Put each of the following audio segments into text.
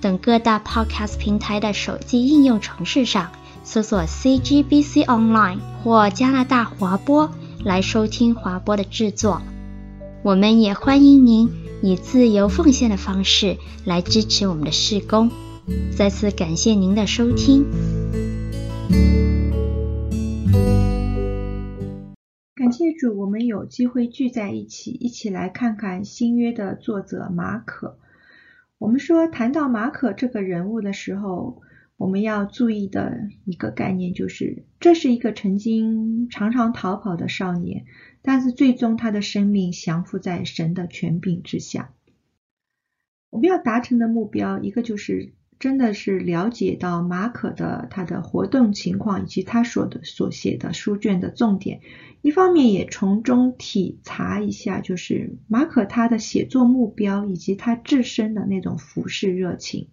等各大 Podcast 平台的手机应用程式上搜索 CGBC Online 或加拿大华播来收听华播的制作。我们也欢迎您以自由奉献的方式来支持我们的事工。再次感谢您的收听。感谢主，我们有机会聚在一起，一起来看看新约的作者马可。我们说，谈到马可这个人物的时候，我们要注意的一个概念就是，这是一个曾经常常逃跑的少年，但是最终他的生命降服在神的权柄之下。我们要达成的目标，一个就是。真的是了解到马可的他的活动情况以及他所的所写的书卷的重点，一方面也从中体察一下，就是马可他的写作目标以及他自身的那种服饰热情。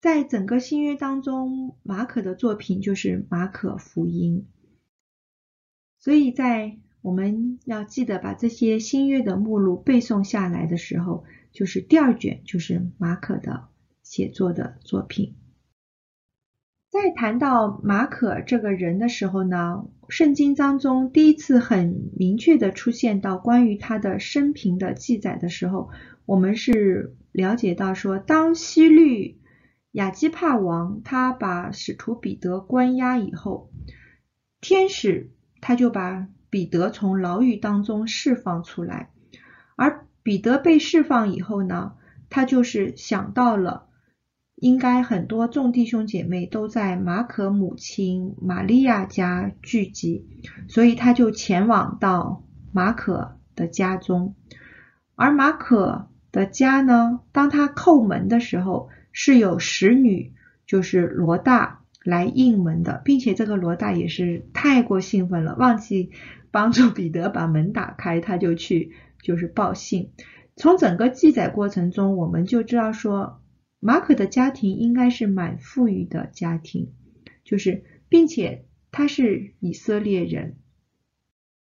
在整个新约当中，马可的作品就是马可福音，所以在我们要记得把这些新约的目录背诵下来的时候，就是第二卷就是马可的。写作的作品，在谈到马可这个人的时候呢，圣经当中第一次很明确的出现到关于他的生平的记载的时候，我们是了解到说，当希律亚基帕王他把使徒彼得关押以后，天使他就把彼得从牢狱当中释放出来，而彼得被释放以后呢，他就是想到了。应该很多众弟兄姐妹都在马可母亲玛利亚家聚集，所以他就前往到马可的家中。而马可的家呢，当他叩门的时候，是有使女，就是罗大来应门的，并且这个罗大也是太过兴奋了，忘记帮助彼得把门打开，他就去就是报信。从整个记载过程中，我们就知道说。马可的家庭应该是蛮富裕的家庭，就是，并且他是以色列人。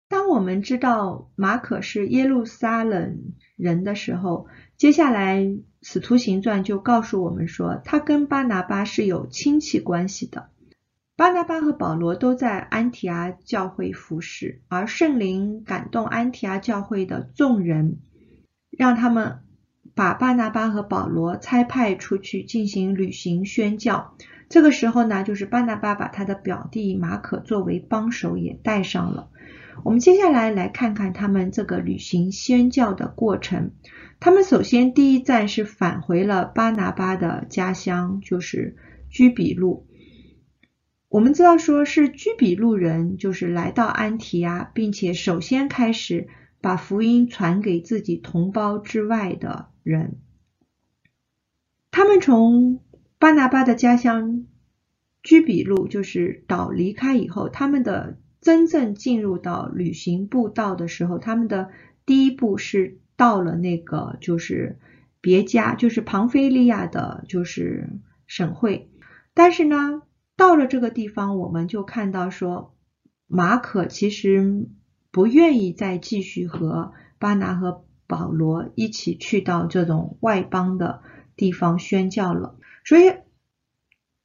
当我们知道马可是耶路撒冷人的时候，接下来《使徒行传》就告诉我们说，他跟巴拿巴是有亲戚关系的。巴拿巴和保罗都在安提阿教会服侍，而圣灵感动安提阿教会的众人，让他们。把巴拿巴和保罗差派出去进行旅行宣教。这个时候呢，就是巴拿巴把他的表弟马可作为帮手也带上了。我们接下来来看看他们这个旅行宣教的过程。他们首先第一站是返回了巴拿巴的家乡，就是居比路。我们知道说是居比路人，就是来到安提阿，并且首先开始把福音传给自己同胞之外的人，他们从巴拿巴的家乡居比路就是岛离开以后，他们的真正进入到旅行步道的时候，他们的第一步是到了那个就是别家，就是庞菲利亚的，就是省会。但是呢，到了这个地方，我们就看到说，马可其实不愿意再继续和巴拿和。保罗一起去到这种外邦的地方宣教了，所以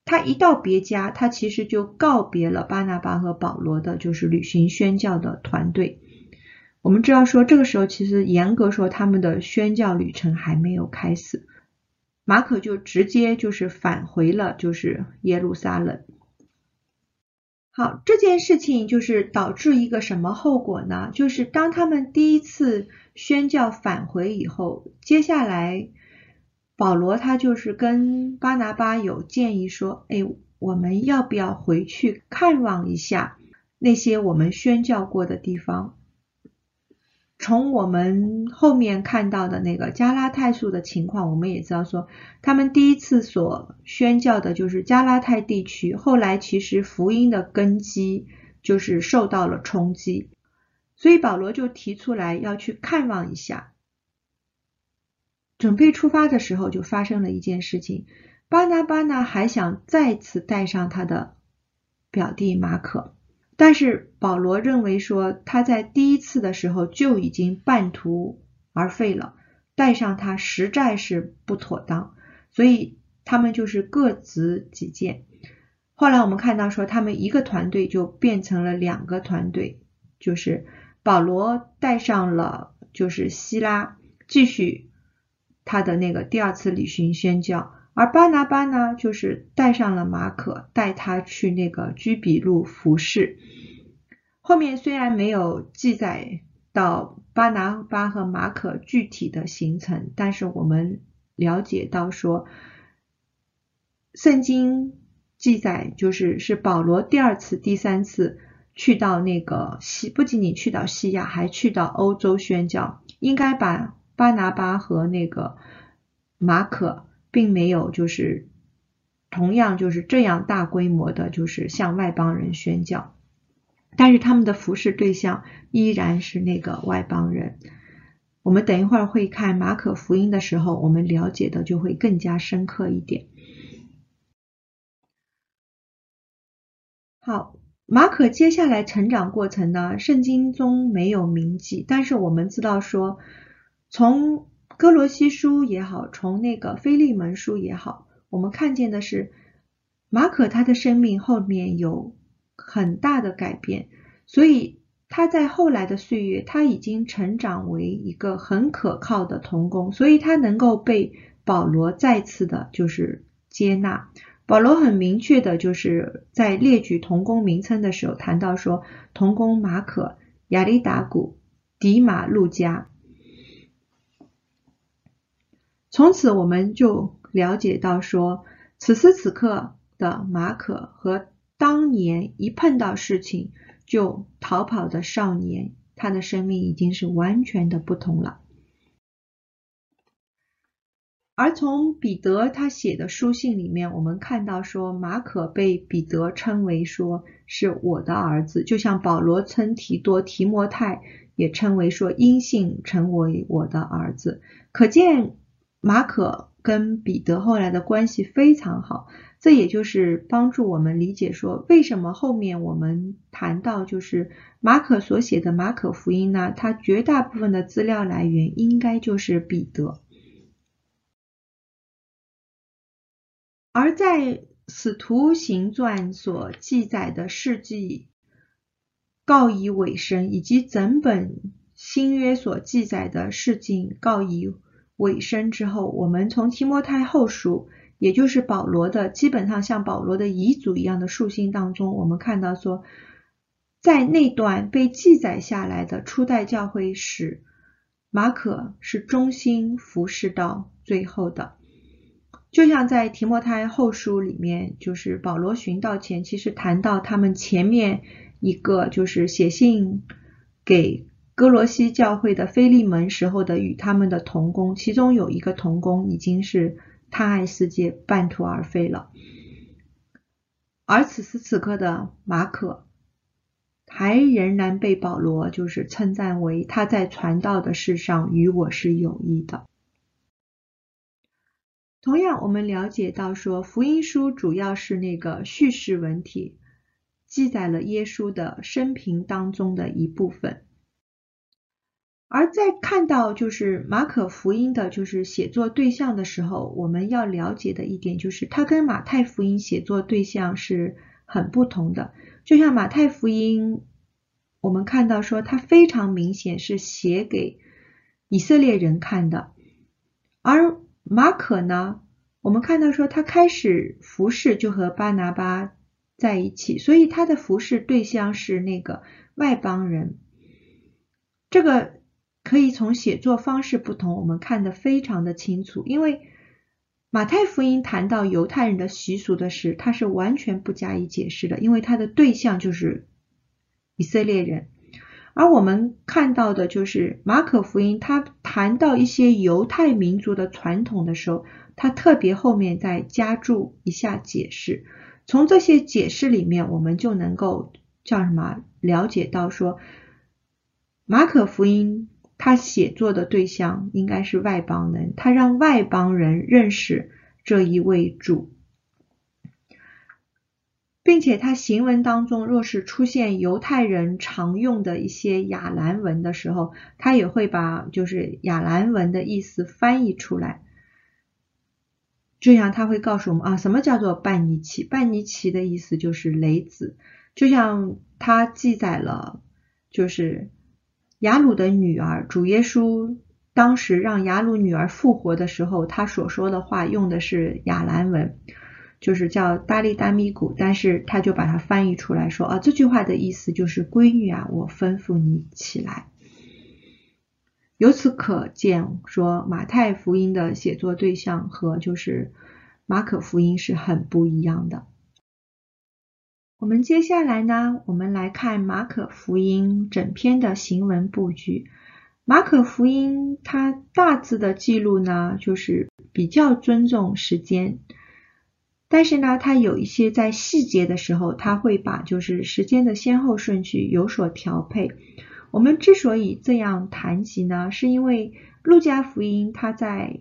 他一到别家，他其实就告别了巴拿巴和保罗的，就是旅行宣教的团队。我们知道说，这个时候其实严格说，他们的宣教旅程还没有开始。马可就直接就是返回了，就是耶路撒冷。好，这件事情就是导致一个什么后果呢？就是当他们第一次宣教返回以后，接下来保罗他就是跟巴拿巴有建议说：“哎，我们要不要回去看望一下那些我们宣教过的地方？”从我们后面看到的那个加拉太书的情况，我们也知道说，他们第一次所宣教的就是加拉太地区，后来其实福音的根基就是受到了冲击，所以保罗就提出来要去看望一下。准备出发的时候，就发生了一件事情，巴拿巴呢还想再次带上他的表弟马可。但是保罗认为说，他在第一次的时候就已经半途而废了，带上他实在是不妥当，所以他们就是各执己见。后来我们看到说，他们一个团队就变成了两个团队，就是保罗带上了就是希拉，继续他的那个第二次旅行宣教。而巴拿巴呢，就是带上了马可，带他去那个居比路服侍。后面虽然没有记载到巴拿巴和马可具体的行程，但是我们了解到说，圣经记载就是是保罗第二次、第三次去到那个西，不仅仅去到西亚，还去到欧洲宣教，应该把巴拿巴和那个马可。并没有，就是同样就是这样大规模的，就是向外邦人宣教，但是他们的服侍对象依然是那个外邦人。我们等一会儿会看马可福音的时候，我们了解的就会更加深刻一点。好，马可接下来成长过程呢，圣经中没有铭记，但是我们知道说从。歌罗西书也好，从那个腓利门书也好，我们看见的是马可他的生命后面有很大的改变，所以他在后来的岁月，他已经成长为一个很可靠的同工，所以他能够被保罗再次的就是接纳。保罗很明确的就是在列举同工名称的时候谈到说，同工马可、亚里达古、迪马、路加。从此我们就了解到说，此时此刻的马可和当年一碰到事情就逃跑的少年，他的生命已经是完全的不同了。而从彼得他写的书信里面，我们看到说，马可被彼得称为说是我的儿子，就像保罗称提多、提摩太也称为说因信成为我的儿子，可见。马可跟彼得后来的关系非常好，这也就是帮助我们理解说，为什么后面我们谈到就是马可所写的马可福音呢？它绝大部分的资料来源应该就是彼得。而在使徒行传所记载的事迹告以尾声，以及整本新约所记载的事迹告以。尾声之后，我们从提摩太后书，也就是保罗的基本上像保罗的遗嘱一样的书信当中，我们看到说，在那段被记载下来的初代教会史，马可是忠心服侍到最后的。就像在提摩太后书里面，就是保罗寻道前，其实谈到他们前面一个就是写信给。哥罗西教会的菲利门时候的与他们的同工，其中有一个同工已经是他爱世界，半途而废了。而此时此刻的马可，还仍然被保罗就是称赞为他在传道的事上与我是有益的。同样，我们了解到说，福音书主要是那个叙事文体，记载了耶稣的生平当中的一部分。而在看到就是马可福音的，就是写作对象的时候，我们要了解的一点就是，它跟马太福音写作对象是很不同的。就像马太福音，我们看到说，它非常明显是写给以色列人看的，而马可呢，我们看到说，他开始服侍就和巴拿巴在一起，所以他的服侍对象是那个外邦人，这个。可以从写作方式不同，我们看得非常的清楚。因为马太福音谈到犹太人的习俗的事，他是完全不加以解释的，因为他的对象就是以色列人。而我们看到的就是马可福音，他谈到一些犹太民族的传统的时候，他特别后面再加注一下解释。从这些解释里面，我们就能够叫什么了解到说，马可福音他写作的对象应该是外邦人，他让外邦人认识这一位主。并且他行文当中，若是出现犹太人常用的一些亚兰文的时候，他也会把就是亚兰文的意思翻译出来。这样他会告诉我们啊，什么叫做半尼奇？半尼奇的意思就是雷子。就像他记载了，就是雅鲁的女儿，主耶稣当时让雅鲁女儿复活的时候，他所说的话用的是亚兰文。就是叫达利达米古，但是他就把它翻译出来说啊，这句话的意思就是闺女啊，我吩咐你起来。由此可见，说马太福音的写作对象和就是马可福音是很不一样的。我们接下来呢，我们来看马可福音整篇的行文布局。马可福音它大致的记录呢，就是比较尊重时间。但是呢，它有一些在细节的时候，它会把就是时间的先后顺序有所调配。我们之所以这样谈及呢，是因为路加福音它在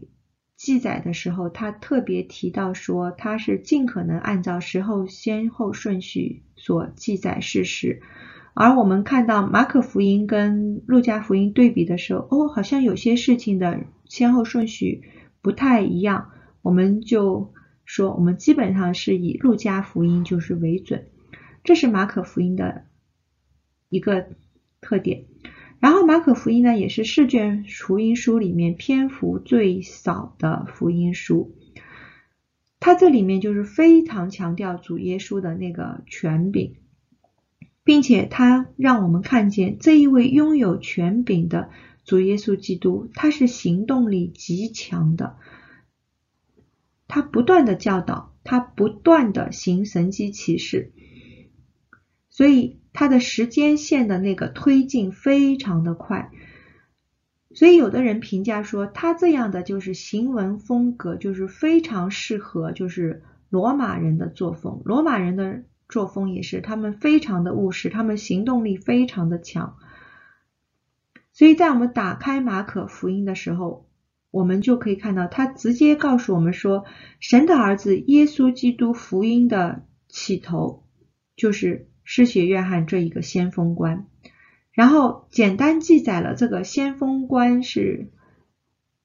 记载的时候，它特别提到说，它是尽可能按照时候先后顺序所记载事实。而我们看到马可福音跟路加福音对比的时候，哦，好像有些事情的先后顺序不太一样，我们就。说我们基本上是以路加福音就是为准，这是马可福音的一个特点。然后马可福音呢，也是四卷福音书里面篇幅最少的福音书。它这里面就是非常强调主耶稣的那个权柄，并且它让我们看见这一位拥有权柄的主耶稣基督，他是行动力极强的。他不断的教导，他不断的行神迹奇事，所以他的时间线的那个推进非常的快。所以有的人评价说，他这样的就是行文风格，就是非常适合就是罗马人的作风。罗马人的作风也是，他们非常的务实，他们行动力非常的强。所以在我们打开马可福音的时候，我们就可以看到，他直接告诉我们说，神的儿子耶稣基督福音的起头就是施洗约翰这一个先锋官，然后简单记载了这个先锋官是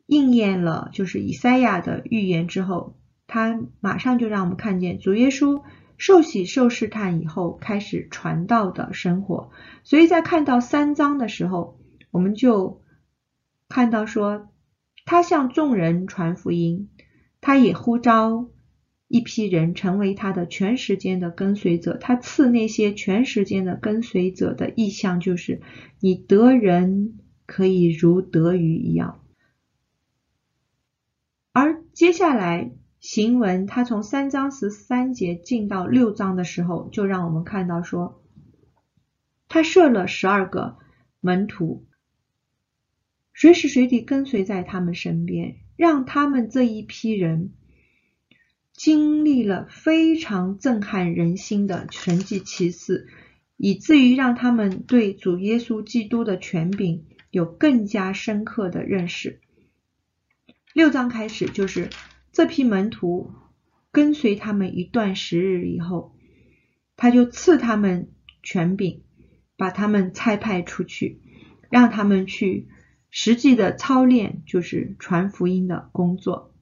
应验了就是以赛亚的预言之后，他马上就让我们看见主耶稣受洗受试探以后开始传道的生活，所以在看到三章的时候，我们就看到说。他向众人传福音，他也呼召一批人成为他的全时间的跟随者。他赐那些全时间的跟随者的意向，就是你得人可以如得鱼一样。而接下来行文，他从三章十三节进到六章的时候，就让我们看到说，他设了十二个门徒。随时随地跟随在他们身边，让他们这一批人经历了非常震撼人心的神迹奇事，以至于让他们对主耶稣基督的权柄有更加深刻的认识。六章开始就是这批门徒跟随他们一段时日以后，他就赐他们权柄，把他们差派出去，让他们去。实际的操练就是传福音的工作。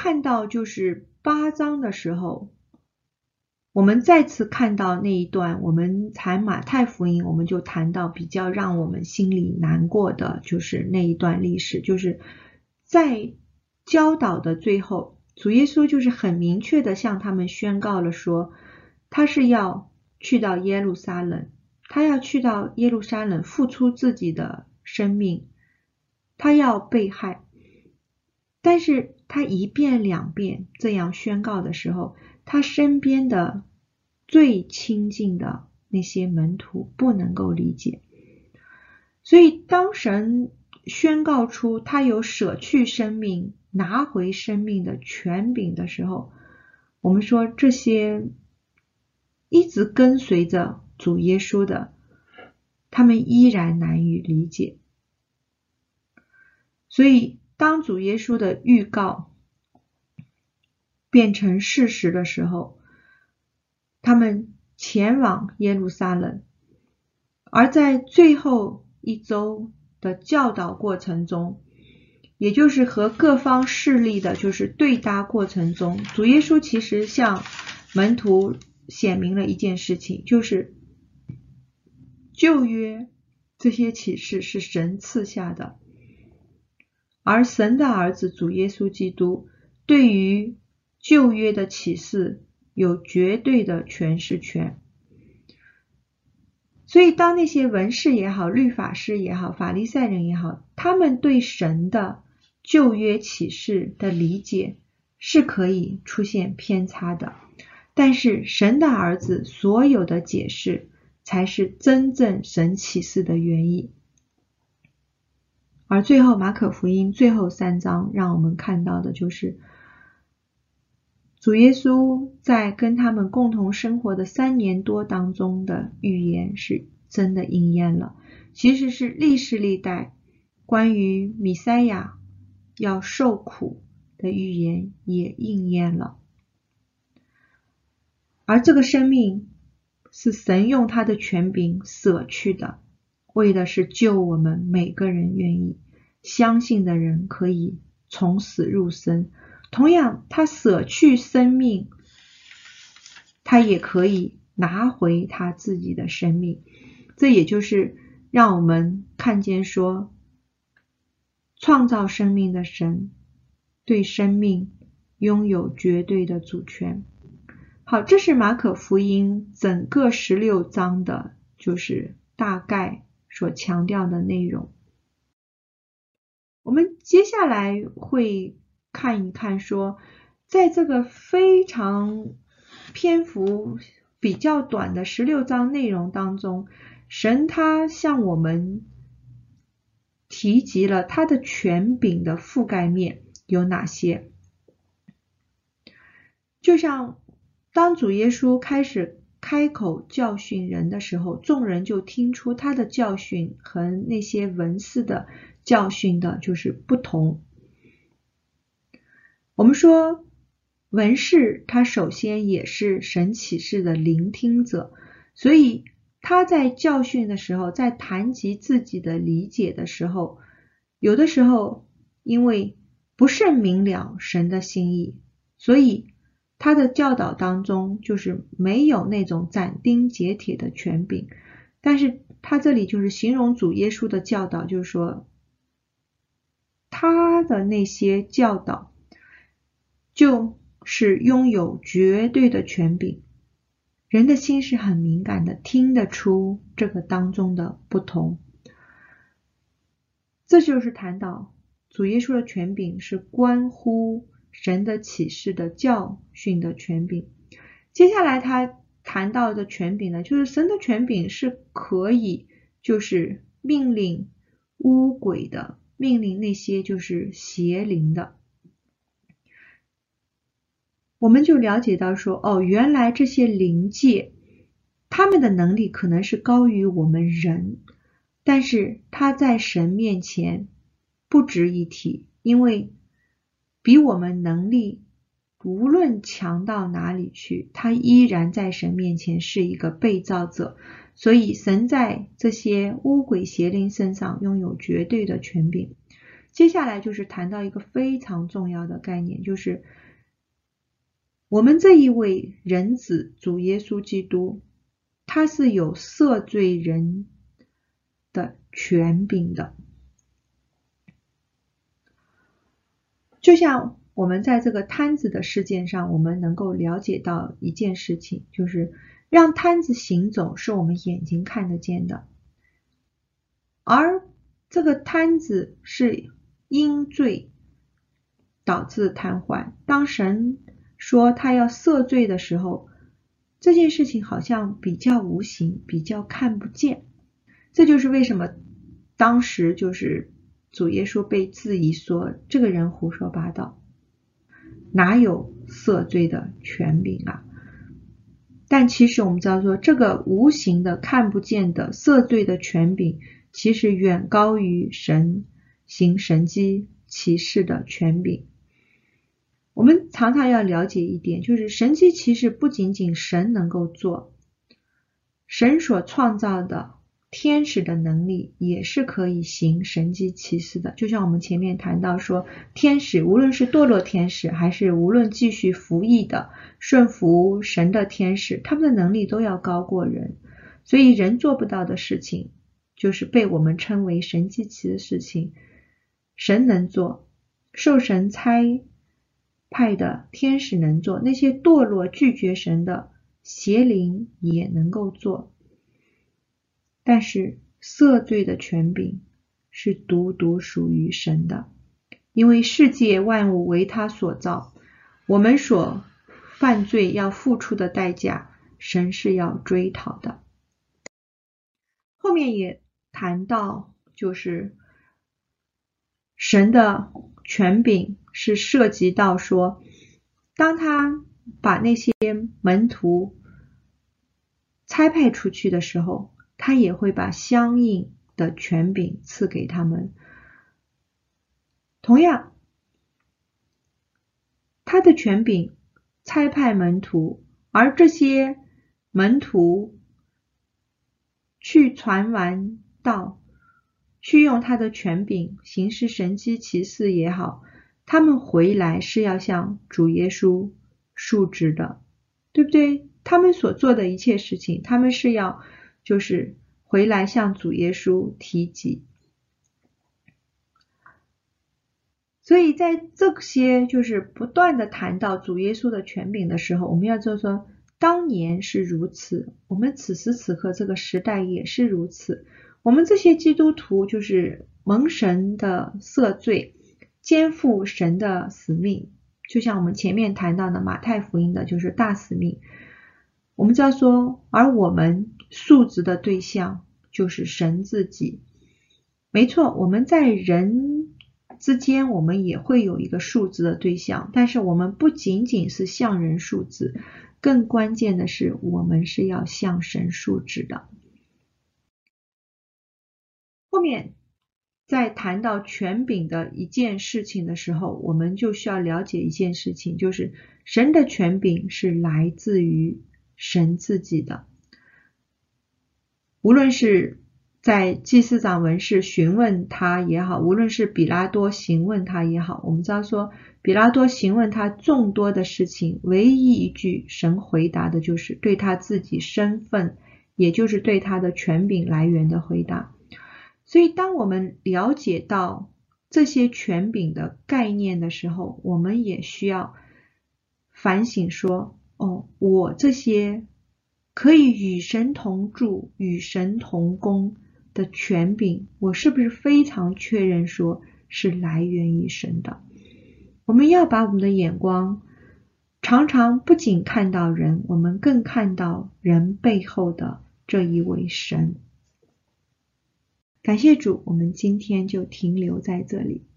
看到就是八章的时候，我们再次看到那一段，我们谈马太福音，我们就谈到比较让我们心里难过的就是那一段历史，就是在教导的最后，主耶稣就是很明确的向他们宣告了说，他是要去到耶路撒冷。他要去到耶路撒冷，付出自己的生命，他要被害。但是他一遍两遍这样宣告的时候，他身边的最亲近的那些门徒不能够理解。所以，当神宣告出他有舍去生命、拿回生命的权柄的时候，我们说这些一直跟随着主耶稣的，他们依然难以理解。所以，当主耶稣的预告变成事实的时候，他们前往耶路撒冷，而在最后一周的教导过程中，也就是和各方势力的，就是对答过程中，主耶稣其实向门徒显明了一件事情，就是旧约这些启示是神赐下的，而神的儿子主耶稣基督对于旧约的启示有绝对的诠释权。所以，当那些文士也好、律法师也好、法利赛人也好，他们对神的旧约启示的理解是可以出现偏差的，但是神的儿子所有的解释才是真正神启示的原意。而最后，马可福音最后三章让我们看到的就是，主耶稣在跟他们共同生活的三年多当中的预言是真的应验了，其实是历世历代关于弥赛亚要受苦的预言也应验了，而这个生命是神用他的权柄舍去的，为的是救我们每个人愿意相信的人可以从死入生。同样，他舍去生命，他也可以拿回他自己的生命。这也就是让我们看见说，创造生命的神对生命拥有绝对的主权。好，这是马可福音整个十六章的，就是大概所强调的内容。我们接下来会看一看说，在这个非常篇幅比较短的十六章内容当中，神他向我们。提及了他的权柄的覆盖面有哪些？就像当主耶稣开始开口教训人的时候，众人就听出他的教训和那些文士的教训的就是不同。我们说文士他首先也是神启示的聆听者，所以。他在教训的时候，在谈及自己的理解的时候，有的时候因为不甚明了神的心意，所以他的教导当中就是没有那种斩钉截铁的权柄。但是他这里就是形容主耶稣的教导，就是说他的那些教导就是拥有绝对的权柄。人的心是很敏感的，听得出这个当中的不同。这就是谈到主耶稣的权柄是关乎神的启示的教训的权柄。接下来他谈到的权柄呢，就是神的权柄是可以就是命令污鬼的，命令那些就是邪灵的。我们就了解到说，哦，原来这些灵界，他们的能力可能是高于我们人，但是他在神面前不值一提，因为比我们能力无论强到哪里去，他依然在神面前是一个被造者，所以神在这些污鬼邪灵身上拥有绝对的权柄。接下来就是谈到一个非常重要的概念，就是。我们这一位人子主耶稣基督，他是有赦罪人的权柄的。就像我们在这个摊子的事件上，我们能够了解到一件事情，就是让摊子行走是我们眼睛看得见的，而这个摊子是因罪导致瘫痪，当神。说他要赦罪的时候，这件事情好像比较无形，比较看不见。这就是为什么当时就是主耶稣被质疑说，这个人胡说八道，哪有赦罪的权柄啊？但其实我们知道说，这个无形的、看不见的赦罪的权柄，其实远高于神行神迹奇事的权柄。我们常常要了解一点，就是神迹奇事不仅仅神能够做，神所创造的天使的能力也是可以行神迹奇事的。就像我们前面谈到说，天使无论是堕落天使，还是无论继续服役的顺服神的天使，他们的能力都要高过人。所以人做不到的事情，就是被我们称为神迹奇的事情，神能做，受神差。派的天使能做，那些堕落拒绝神的邪灵也能够做，但是赦罪的权柄是独独属于神的，因为世界万物为他所造，我们所犯罪要付出的代价，神是要追讨的。后面也谈到，就是神的权柄。是涉及到说，当他把那些门徒差派出去的时候，他也会把相应的权柄赐给他们。同样，他的权柄差派门徒，而这些门徒去传完道，去用他的权柄行事神迹奇事也好。他们回来是要向主耶稣述职的，对不对？他们所做的一切事情，他们是要就是回来向主耶稣提及。所以在这些就是不断的谈到主耶稣的权柄的时候，我们要就说，当年是如此，我们此时此刻这个时代也是如此。我们这些基督徒就是蒙神的赦罪。肩负神的使命，就像我们前面谈到的马太福音的，就是大使命。我们知道说，而我们述职的对象就是神自己。没错，我们在人之间，我们也会有一个述职的对象，但是我们不仅仅是向人述职，更关键的是，我们是要向神述职的。后面。在谈到权柄的一件事情的时候，我们就需要了解一件事情，就是神的权柄是来自于神自己的。无论是在祭司长文士询问他也好，无论是比拉多询问他也好，我们知道说，比拉多询问他众多的事情，唯一一句神回答的就是对他自己身份，也就是对他的权柄来源的回答。所以，当我们了解到这些权柄的概念的时候，我们也需要反省说：哦，我这些可以与神同住、与神同工的权柄，我是不是非常确认说是来源于神的？我们要把我们的眼光常常不仅看到人，我们更看到人背后的这一位神。感谢主，我们今天就停留在这里。